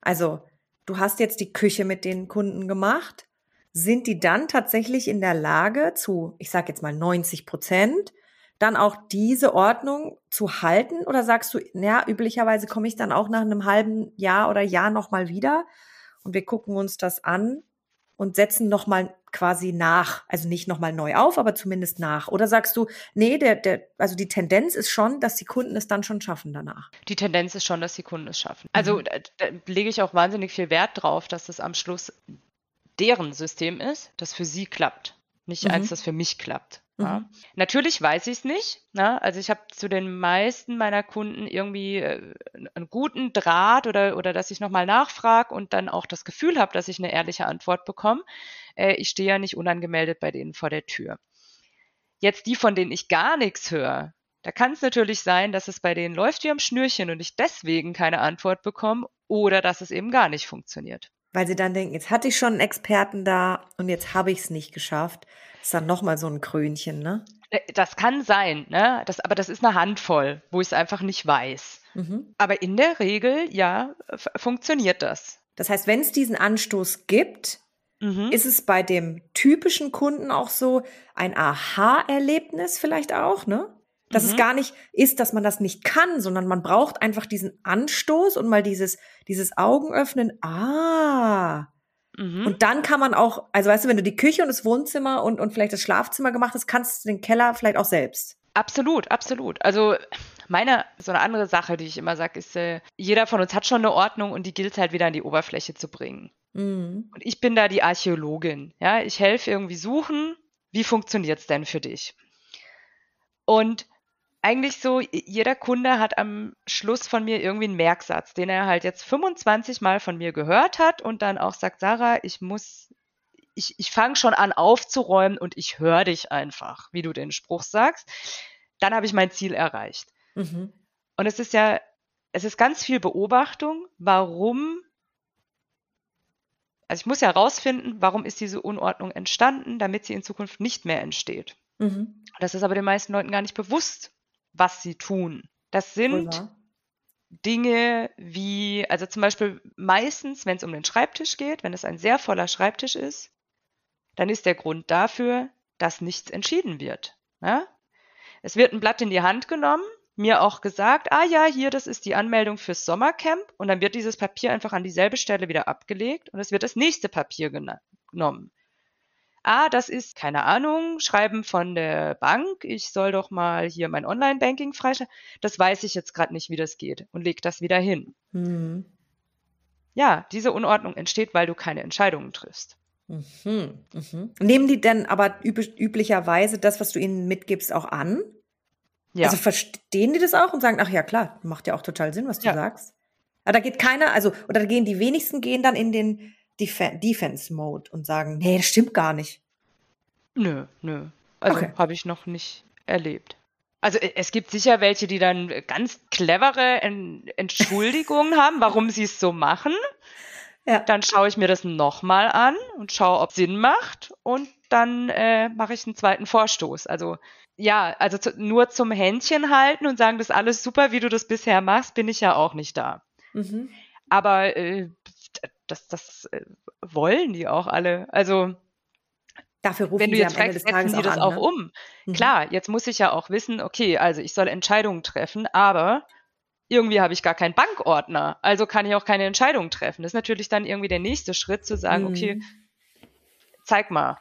Also, du hast jetzt die Küche mit den Kunden gemacht. Sind die dann tatsächlich in der Lage zu, ich sage jetzt mal 90 Prozent, dann auch diese Ordnung zu halten? Oder sagst du, ja, üblicherweise komme ich dann auch nach einem halben Jahr oder Jahr nochmal wieder und wir gucken uns das an und setzen nochmal quasi nach, also nicht nochmal neu auf, aber zumindest nach. Oder sagst du, nee, der, der, also die Tendenz ist schon, dass die Kunden es dann schon schaffen danach? Die Tendenz ist schon, dass die Kunden es schaffen. Also mhm. da, da lege ich auch wahnsinnig viel Wert drauf, dass es am Schluss deren System ist, das für sie klappt. Nicht mhm. eins, das für mich klappt. Ja. Mhm. Natürlich weiß ich es nicht. Ne? Also ich habe zu den meisten meiner Kunden irgendwie äh, einen guten Draht oder, oder dass ich nochmal nachfrage und dann auch das Gefühl habe, dass ich eine ehrliche Antwort bekomme. Äh, ich stehe ja nicht unangemeldet bei denen vor der Tür. Jetzt die, von denen ich gar nichts höre, da kann es natürlich sein, dass es bei denen läuft wie am Schnürchen und ich deswegen keine Antwort bekomme oder dass es eben gar nicht funktioniert. Weil sie dann denken, jetzt hatte ich schon einen Experten da und jetzt habe ich es nicht geschafft ist dann nochmal so ein Krönchen, ne? Äh, das kann sein, ne? Das, aber das ist eine Handvoll, wo ich es einfach nicht weiß. Mhm. Aber in der Regel, ja, funktioniert das. Das heißt, wenn es diesen Anstoß gibt, mhm. ist es bei dem typischen Kunden auch so ein Aha-Erlebnis vielleicht auch, ne? Dass mhm. es gar nicht ist, dass man das nicht kann, sondern man braucht einfach diesen Anstoß und mal dieses, dieses Augenöffnen. Ah, Mhm. Und dann kann man auch, also weißt du, wenn du die Küche und das Wohnzimmer und, und vielleicht das Schlafzimmer gemacht hast, kannst du den Keller vielleicht auch selbst. Absolut, absolut. Also meine, so eine andere Sache, die ich immer sage, ist, äh, jeder von uns hat schon eine Ordnung und die gilt halt wieder an die Oberfläche zu bringen. Mhm. Und ich bin da die Archäologin. Ja, ich helfe irgendwie suchen, wie funktioniert es denn für dich? Und eigentlich so, jeder Kunde hat am Schluss von mir irgendwie einen Merksatz, den er halt jetzt 25 Mal von mir gehört hat und dann auch sagt, Sarah, ich muss, ich, ich fange schon an aufzuräumen und ich höre dich einfach, wie du den Spruch sagst. Dann habe ich mein Ziel erreicht. Mhm. Und es ist ja, es ist ganz viel Beobachtung, warum also ich muss ja herausfinden, warum ist diese Unordnung entstanden, damit sie in Zukunft nicht mehr entsteht. Mhm. Das ist aber den meisten Leuten gar nicht bewusst, was sie tun. Das sind Dinge wie, also zum Beispiel meistens, wenn es um den Schreibtisch geht, wenn es ein sehr voller Schreibtisch ist, dann ist der Grund dafür, dass nichts entschieden wird. Ja? Es wird ein Blatt in die Hand genommen, mir auch gesagt, ah ja, hier, das ist die Anmeldung fürs Sommercamp und dann wird dieses Papier einfach an dieselbe Stelle wieder abgelegt und es wird das nächste Papier genommen ah, das ist, keine Ahnung, Schreiben von der Bank, ich soll doch mal hier mein Online-Banking freischalten. Das weiß ich jetzt gerade nicht, wie das geht und leg das wieder hin. Mhm. Ja, diese Unordnung entsteht, weil du keine Entscheidungen triffst. Mhm, mhm. Nehmen die denn aber üb üblicherweise das, was du ihnen mitgibst, auch an? Ja. Also verstehen die das auch und sagen, ach ja, klar, macht ja auch total Sinn, was du ja. sagst. Aber da geht keiner, also, oder da gehen die wenigsten gehen dann in den Def Defense-Mode und sagen, nee, das stimmt gar nicht. Nö, nö. Also okay. habe ich noch nicht erlebt. Also e, es gibt sicher welche, die dann ganz clevere Entschuldigungen (laughs) haben, warum sie es so machen. Ja. Dann schaue ich mir das nochmal an und schaue, ob es Sinn macht. Und dann äh, mache ich einen zweiten Vorstoß. Also ja, also zu, nur zum Händchen halten und sagen, das ist alles super, wie du das bisher machst, bin ich ja auch nicht da. Mhm. Aber äh, das, das äh, wollen die auch alle. Also Dafür rufen wenn du jetzt fragst, setzen die das auch, an, auch ne? um. Mhm. Klar, jetzt muss ich ja auch wissen, okay, also ich soll Entscheidungen treffen, aber irgendwie habe ich gar keinen Bankordner, also kann ich auch keine Entscheidung treffen. Das ist natürlich dann irgendwie der nächste Schritt zu sagen, mhm. okay, zeig mal,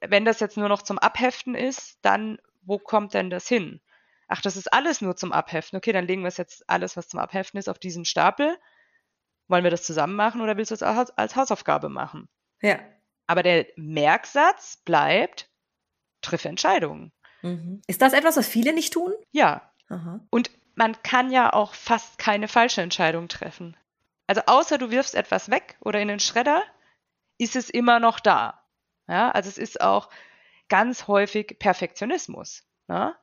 wenn das jetzt nur noch zum Abheften ist, dann wo kommt denn das hin? Ach, das ist alles nur zum Abheften. Okay, dann legen wir es jetzt alles, was zum Abheften ist, auf diesen Stapel wollen wir das zusammen machen oder willst du es als Hausaufgabe machen? Ja. Aber der Merksatz bleibt, triff Entscheidungen. Mhm. Ist das etwas, was viele nicht tun? Ja. Aha. Und man kann ja auch fast keine falsche Entscheidung treffen. Also außer du wirfst etwas weg oder in den Schredder, ist es immer noch da. Ja, also es ist auch ganz häufig Perfektionismus. Ne?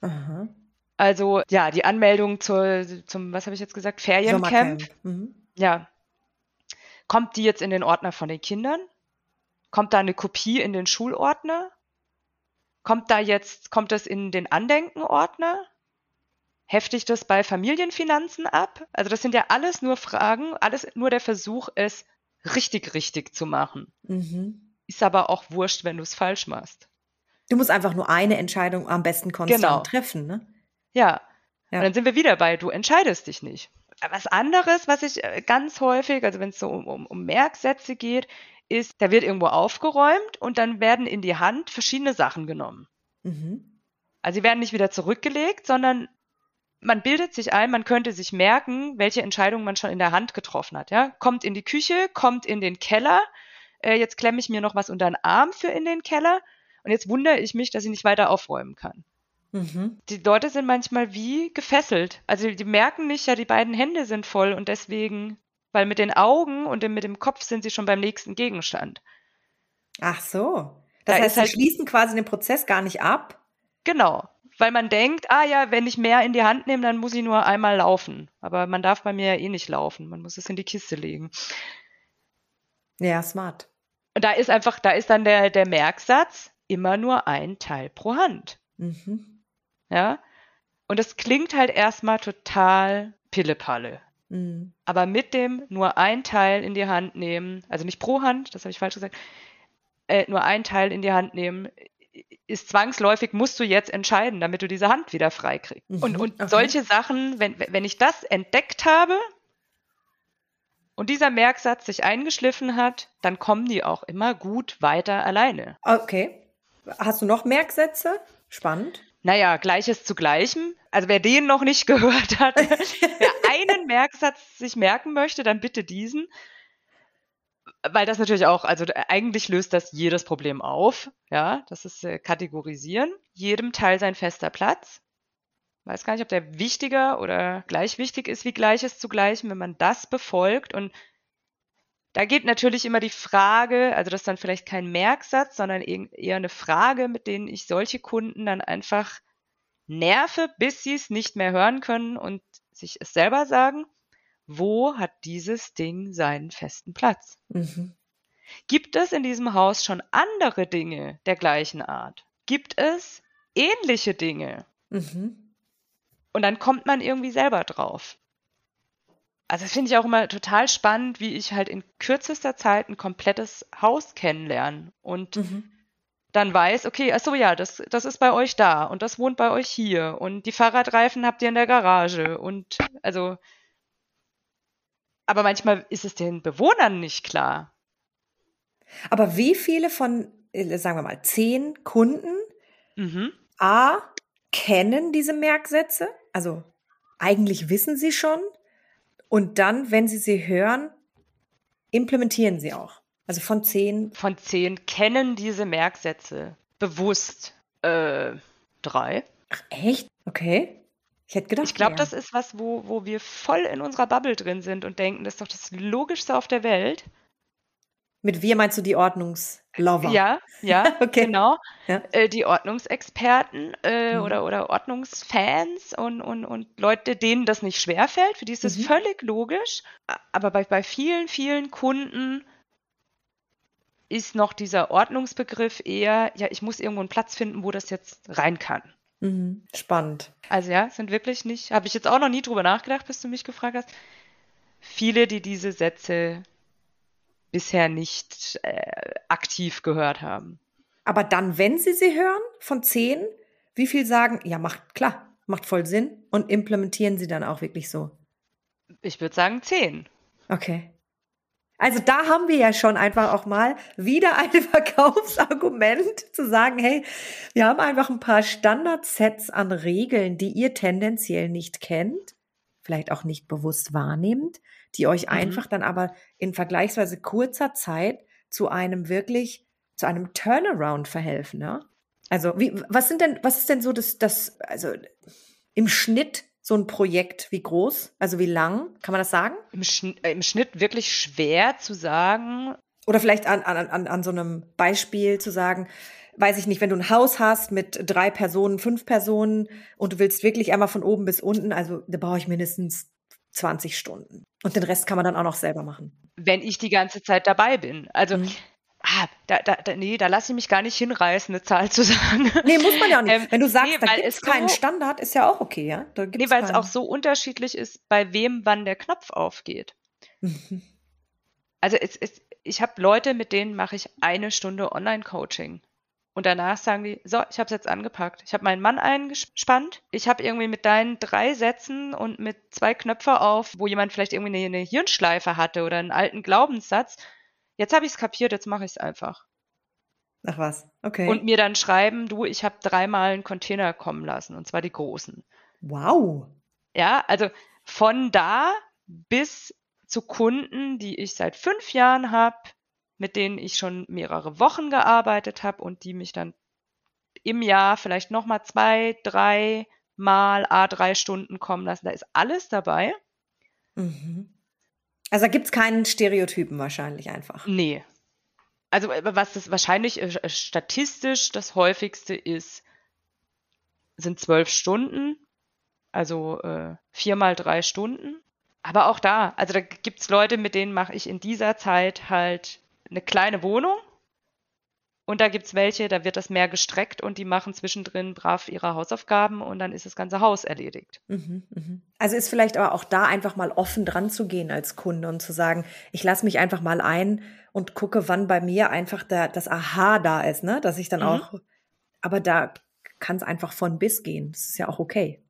Aha. Also ja, die Anmeldung zur, zum, was habe ich jetzt gesagt, Feriencamp. Mhm ja, kommt die jetzt in den Ordner von den Kindern? Kommt da eine Kopie in den Schulordner? Kommt da jetzt, kommt das in den Andenkenordner? Hefte ich das bei Familienfinanzen ab? Also das sind ja alles nur Fragen, alles nur der Versuch, es richtig, richtig zu machen. Mhm. Ist aber auch wurscht, wenn du es falsch machst. Du musst einfach nur eine Entscheidung am besten konstant genau. treffen, ne? Ja. ja. Und dann sind wir wieder bei, du entscheidest dich nicht. Was anderes, was ich äh, ganz häufig, also wenn es so um, um, um Merksätze geht, ist, da wird irgendwo aufgeräumt und dann werden in die Hand verschiedene Sachen genommen. Mhm. Also sie werden nicht wieder zurückgelegt, sondern man bildet sich ein, man könnte sich merken, welche Entscheidungen man schon in der Hand getroffen hat. Ja? Kommt in die Küche, kommt in den Keller, äh, jetzt klemme ich mir noch was unter den Arm für in den Keller und jetzt wundere ich mich, dass ich nicht weiter aufräumen kann. Mhm. Die Leute sind manchmal wie gefesselt. Also die merken nicht, ja, die beiden Hände sind voll und deswegen, weil mit den Augen und mit dem Kopf sind sie schon beim nächsten Gegenstand. Ach so. Das da heißt, sie halt, schließen quasi den Prozess gar nicht ab. Genau. Weil man denkt, ah ja, wenn ich mehr in die Hand nehme, dann muss ich nur einmal laufen. Aber man darf bei mir ja eh nicht laufen. Man muss es in die Kiste legen. Ja, smart. Und da ist einfach, da ist dann der, der Merksatz, immer nur ein Teil pro Hand. Mhm. Ja. Und das klingt halt erstmal total Pillepalle. Mhm. Aber mit dem nur ein Teil in die Hand nehmen, also nicht pro Hand, das habe ich falsch gesagt, äh, nur ein Teil in die Hand nehmen, ist zwangsläufig, musst du jetzt entscheiden, damit du diese Hand wieder frei kriegst. Mhm, und, und okay. solche Sachen, wenn, wenn ich das entdeckt habe und dieser Merksatz sich eingeschliffen hat, dann kommen die auch immer gut weiter alleine. Okay. Hast du noch Merksätze? Spannend. Naja, Gleiches zu Gleichem. Also wer den noch nicht (laughs) gehört hat, (laughs) wer einen Merksatz sich merken möchte, dann bitte diesen. Weil das natürlich auch, also eigentlich löst das jedes Problem auf. Ja, das ist äh, kategorisieren. Jedem Teil sein fester Platz. Weiß gar nicht, ob der wichtiger oder gleich wichtig ist wie Gleiches zu Gleichem, wenn man das befolgt und da geht natürlich immer die Frage, also das ist dann vielleicht kein Merksatz, sondern eher eine Frage, mit denen ich solche Kunden dann einfach nerve, bis sie es nicht mehr hören können und sich es selber sagen, wo hat dieses Ding seinen festen Platz? Mhm. Gibt es in diesem Haus schon andere Dinge der gleichen Art? Gibt es ähnliche Dinge? Mhm. Und dann kommt man irgendwie selber drauf also das finde ich auch immer total spannend, wie ich halt in kürzester Zeit ein komplettes Haus kennenlerne und mhm. dann weiß, okay, achso ja, das, das ist bei euch da und das wohnt bei euch hier und die Fahrradreifen habt ihr in der Garage und also aber manchmal ist es den Bewohnern nicht klar. Aber wie viele von, äh, sagen wir mal, zehn Kunden mhm. A kennen diese Merksätze? Also eigentlich wissen sie schon, und dann, wenn Sie sie hören, implementieren Sie auch. Also von zehn. Von zehn kennen diese Merksätze bewusst äh, drei. Ach, echt? Okay. Ich hätte gedacht. Ich glaube, das ist was, wo, wo wir voll in unserer Bubble drin sind und denken, das ist doch das Logischste auf der Welt. Mit wir meinst du die Ordnungslover? Ja, ja, (laughs) okay. genau. Ja. Äh, die Ordnungsexperten äh, mhm. oder, oder Ordnungsfans und, und, und Leute, denen das nicht schwerfällt, für die ist das mhm. völlig logisch. Aber bei, bei vielen, vielen Kunden ist noch dieser Ordnungsbegriff eher, ja, ich muss irgendwo einen Platz finden, wo das jetzt rein kann. Mhm. Spannend. Also ja, sind wirklich nicht, habe ich jetzt auch noch nie drüber nachgedacht, bis du mich gefragt hast. Viele, die diese Sätze bisher nicht äh, aktiv gehört haben. Aber dann, wenn Sie sie hören, von zehn, wie viel sagen, ja, macht klar, macht voll Sinn und implementieren Sie dann auch wirklich so? Ich würde sagen zehn. Okay. Also da haben wir ja schon einfach auch mal wieder ein (laughs) Verkaufsargument zu sagen, hey, wir haben einfach ein paar Standardsets an Regeln, die ihr tendenziell nicht kennt, vielleicht auch nicht bewusst wahrnehmt die euch mhm. einfach dann aber in vergleichsweise kurzer Zeit zu einem wirklich, zu einem Turnaround verhelfen, ne? Also, wie, was sind denn, was ist denn so das, das, also im Schnitt so ein Projekt, wie groß, also wie lang, kann man das sagen? Im, Schn äh, im Schnitt wirklich schwer zu sagen. Oder vielleicht an, an, an, an so einem Beispiel zu sagen, weiß ich nicht, wenn du ein Haus hast mit drei Personen, fünf Personen und du willst wirklich einmal von oben bis unten, also da brauche ich mindestens 20 Stunden. Und den Rest kann man dann auch noch selber machen. Wenn ich die ganze Zeit dabei bin. Also, mhm. Ah, da, da, da, nee, da lasse ich mich gar nicht hinreißen, eine Zahl zu (laughs) sagen. Nee, muss man ja auch nicht. Ähm, Wenn du sagst, nee, da gibt es keinen so, Standard, ist ja auch okay, ja? Da nee, weil es auch so unterschiedlich ist, bei wem wann der Knopf aufgeht. Mhm. Also es, es, ich habe Leute, mit denen mache ich eine Stunde Online-Coaching. Und danach sagen die, so, ich habe es jetzt angepackt. Ich habe meinen Mann eingespannt. Ich habe irgendwie mit deinen drei Sätzen und mit zwei Knöpfe auf, wo jemand vielleicht irgendwie eine, eine Hirnschleife hatte oder einen alten Glaubenssatz. Jetzt habe ich es kapiert, jetzt mache ich es einfach. Ach was, okay. Und mir dann schreiben, du, ich habe dreimal einen Container kommen lassen, und zwar die großen. Wow. Ja, also von da bis zu Kunden, die ich seit fünf Jahren habe, mit denen ich schon mehrere Wochen gearbeitet habe und die mich dann im Jahr vielleicht nochmal zwei, drei Mal a drei Stunden kommen lassen. Da ist alles dabei. Mhm. Also da gibt es keinen Stereotypen wahrscheinlich einfach. Nee. Also was das wahrscheinlich äh, statistisch das häufigste ist, sind zwölf Stunden. Also äh, viermal drei Stunden. Aber auch da, also da gibt es Leute, mit denen mache ich in dieser Zeit halt eine kleine Wohnung. Und da gibt es welche, da wird das mehr gestreckt und die machen zwischendrin brav ihre Hausaufgaben und dann ist das ganze Haus erledigt. Mhm, mhm. Also ist vielleicht aber auch da einfach mal offen dran zu gehen als Kunde und zu sagen, ich lasse mich einfach mal ein und gucke, wann bei mir einfach da, das Aha da ist, ne? Dass ich dann mhm. auch, aber da kann es einfach von bis gehen. Das ist ja auch okay.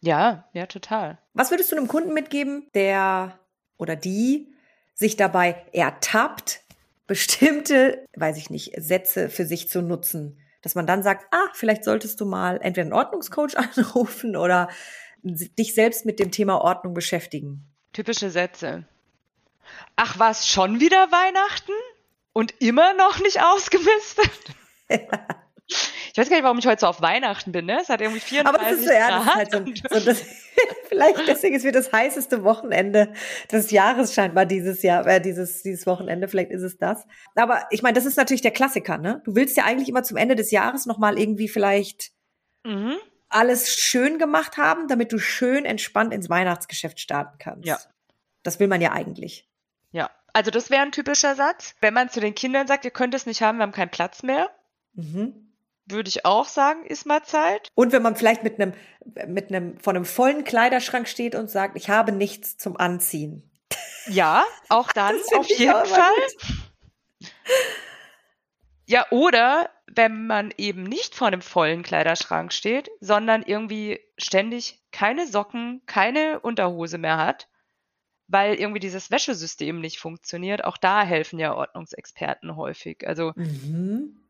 Ja, ja, total. Was würdest du einem Kunden mitgeben, der oder die sich dabei ertappt, bestimmte, weiß ich nicht, Sätze für sich zu nutzen. Dass man dann sagt, ah, vielleicht solltest du mal entweder einen Ordnungscoach (laughs) anrufen oder dich selbst mit dem Thema Ordnung beschäftigen. Typische Sätze. Ach, war es schon wieder Weihnachten? Und immer noch nicht ausgemistet? (laughs) Ich weiß gar nicht, warum ich heute so auf Weihnachten bin, ne? Es hat irgendwie 34 Aber das ist so, ja, das ist halt so, so das, (laughs) vielleicht deswegen ist wir das heißeste Wochenende des Jahres scheinbar dieses Jahr, äh, dieses, dieses Wochenende, vielleicht ist es das. Aber ich meine, das ist natürlich der Klassiker, ne? Du willst ja eigentlich immer zum Ende des Jahres nochmal irgendwie vielleicht mhm. alles schön gemacht haben, damit du schön entspannt ins Weihnachtsgeschäft starten kannst. Ja. Das will man ja eigentlich. Ja, also das wäre ein typischer Satz. Wenn man zu den Kindern sagt, ihr könnt es nicht haben, wir haben keinen Platz mehr. Mhm würde ich auch sagen, ist mal Zeit. Und wenn man vielleicht mit einem, mit einem, von einem vollen Kleiderschrank steht und sagt, ich habe nichts zum Anziehen. Ja, auch (laughs) dann auf jeden Fall. Ja, oder wenn man eben nicht vor einem vollen Kleiderschrank steht, sondern irgendwie ständig keine Socken, keine Unterhose mehr hat, weil irgendwie dieses Wäschesystem nicht funktioniert. Auch da helfen ja Ordnungsexperten häufig. Also mhm.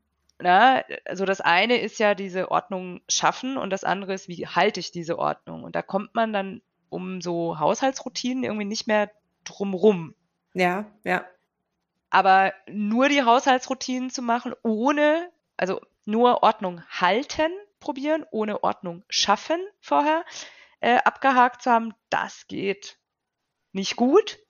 Na, also das eine ist ja diese Ordnung schaffen und das andere ist, wie halte ich diese Ordnung? Und da kommt man dann um so Haushaltsroutinen irgendwie nicht mehr drumrum. Ja, ja. Aber nur die Haushaltsroutinen zu machen, ohne, also nur Ordnung halten probieren, ohne Ordnung schaffen vorher äh, abgehakt zu haben, das geht nicht gut.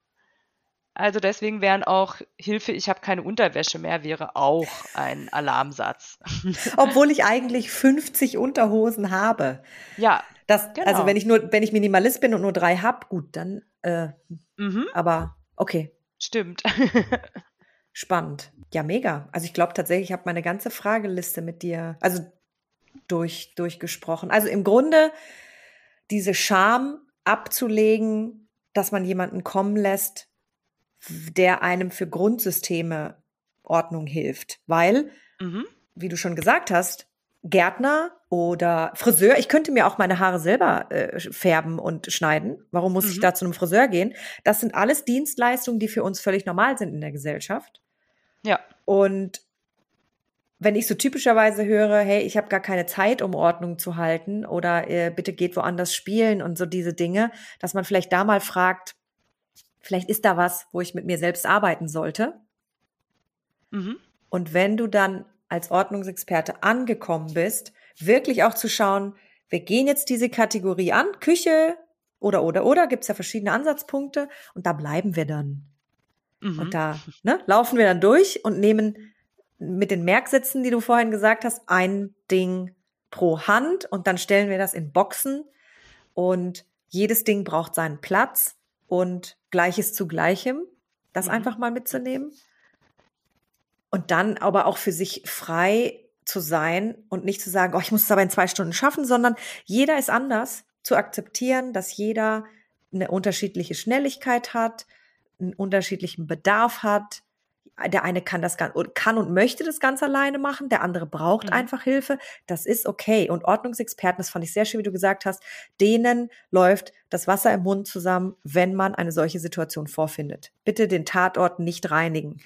Also deswegen wären auch Hilfe, ich habe keine Unterwäsche mehr, wäre auch ein (laughs) Alarmsatz. (laughs) Obwohl ich eigentlich 50 Unterhosen habe. Ja. Das, also genau. Also wenn ich nur, wenn ich Minimalist bin und nur drei habe, gut, dann, äh, mhm. aber okay. Stimmt. (laughs) Spannend. Ja, mega. Also ich glaube tatsächlich, ich habe meine ganze Frageliste mit dir, also durch, durchgesprochen. Also im Grunde diese Scham abzulegen, dass man jemanden kommen lässt, der einem für Grundsysteme Ordnung hilft. Weil, mhm. wie du schon gesagt hast, Gärtner oder Friseur, ich könnte mir auch meine Haare selber äh, färben und schneiden. Warum muss mhm. ich da zu einem Friseur gehen? Das sind alles Dienstleistungen, die für uns völlig normal sind in der Gesellschaft. Ja. Und wenn ich so typischerweise höre, hey, ich habe gar keine Zeit, um Ordnung zu halten oder äh, bitte geht woanders spielen und so diese Dinge, dass man vielleicht da mal fragt, vielleicht ist da was, wo ich mit mir selbst arbeiten sollte. Mhm. Und wenn du dann als Ordnungsexperte angekommen bist, wirklich auch zu schauen, wir gehen jetzt diese Kategorie an, Küche oder, oder, oder, gibt's ja verschiedene Ansatzpunkte und da bleiben wir dann. Mhm. Und da ne, laufen wir dann durch und nehmen mit den Merksätzen, die du vorhin gesagt hast, ein Ding pro Hand und dann stellen wir das in Boxen und jedes Ding braucht seinen Platz und Gleiches zu Gleichem, das mhm. einfach mal mitzunehmen. Und dann aber auch für sich frei zu sein und nicht zu sagen, oh, ich muss es aber in zwei Stunden schaffen, sondern jeder ist anders, zu akzeptieren, dass jeder eine unterschiedliche Schnelligkeit hat, einen unterschiedlichen Bedarf hat. Der eine kann das kann und möchte das ganz alleine machen, der andere braucht mhm. einfach Hilfe. Das ist okay. Und Ordnungsexperten, das fand ich sehr schön, wie du gesagt hast, denen läuft das Wasser im Mund zusammen, wenn man eine solche Situation vorfindet. Bitte den Tatort nicht reinigen.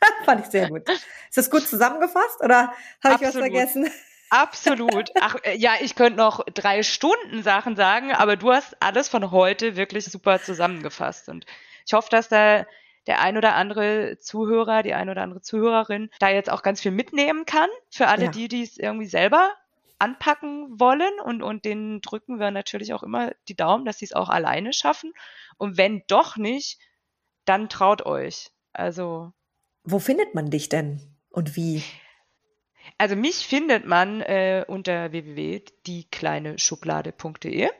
(laughs) fand ich sehr gut. Ist das gut zusammengefasst oder habe ich was vergessen? Absolut. Ach äh, ja, ich könnte noch drei Stunden Sachen sagen, aber du hast alles von heute wirklich super zusammengefasst. Und ich hoffe, dass da der ein oder andere Zuhörer, die ein oder andere Zuhörerin da jetzt auch ganz viel mitnehmen kann. Für alle ja. die, die es irgendwie selber anpacken wollen. Und, und denen drücken wir natürlich auch immer die Daumen, dass sie es auch alleine schaffen. Und wenn doch nicht, dann traut euch. Also. Wo findet man dich denn und wie? Also mich findet man äh, unter www.diekleineschublade.de.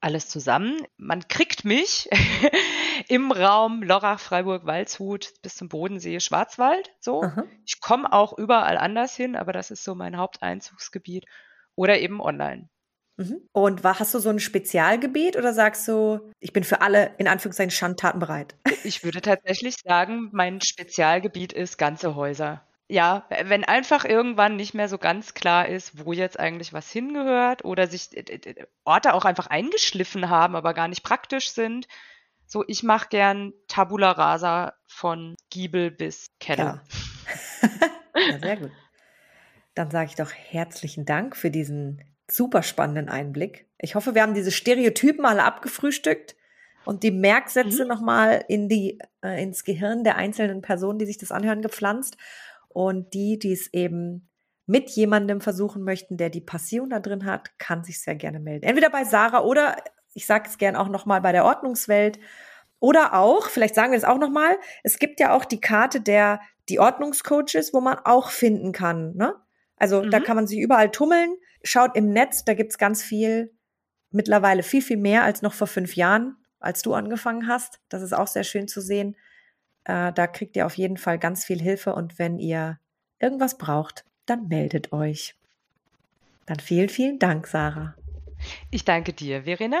Alles zusammen. Man kriegt mich (laughs) im Raum Lorach, Freiburg, Waldshut bis zum Bodensee, Schwarzwald. So. Aha. Ich komme auch überall anders hin, aber das ist so mein Haupteinzugsgebiet. Oder eben online. Mhm. Und war, hast du so ein Spezialgebiet oder sagst du, ich bin für alle in Anführungszeichen Schandtaten bereit? (laughs) Ich würde tatsächlich sagen, mein Spezialgebiet ist ganze Häuser ja, wenn einfach irgendwann nicht mehr so ganz klar ist, wo jetzt eigentlich was hingehört oder sich Orte auch einfach eingeschliffen haben, aber gar nicht praktisch sind. So, ich mache gern Tabula Rasa von Giebel bis Keller. (laughs) ja, sehr gut. Dann sage ich doch herzlichen Dank für diesen super spannenden Einblick. Ich hoffe, wir haben diese Stereotypen alle abgefrühstückt und die Merksätze mhm. nochmal in die, äh, ins Gehirn der einzelnen Personen, die sich das anhören, gepflanzt. Und die, die es eben mit jemandem versuchen möchten, der die Passion da drin hat, kann sich sehr gerne melden. Entweder bei Sarah oder ich sage es gern auch nochmal bei der Ordnungswelt. Oder auch, vielleicht sagen wir es auch nochmal, es gibt ja auch die Karte der die Ordnungscoaches, wo man auch finden kann. Ne? Also mhm. da kann man sich überall tummeln. Schaut im Netz, da gibt's ganz viel, mittlerweile viel, viel mehr als noch vor fünf Jahren, als du angefangen hast. Das ist auch sehr schön zu sehen. Äh, da kriegt ihr auf jeden Fall ganz viel Hilfe und wenn ihr irgendwas braucht, dann meldet euch. Dann vielen, vielen Dank, Sarah. Ich danke dir, Verena,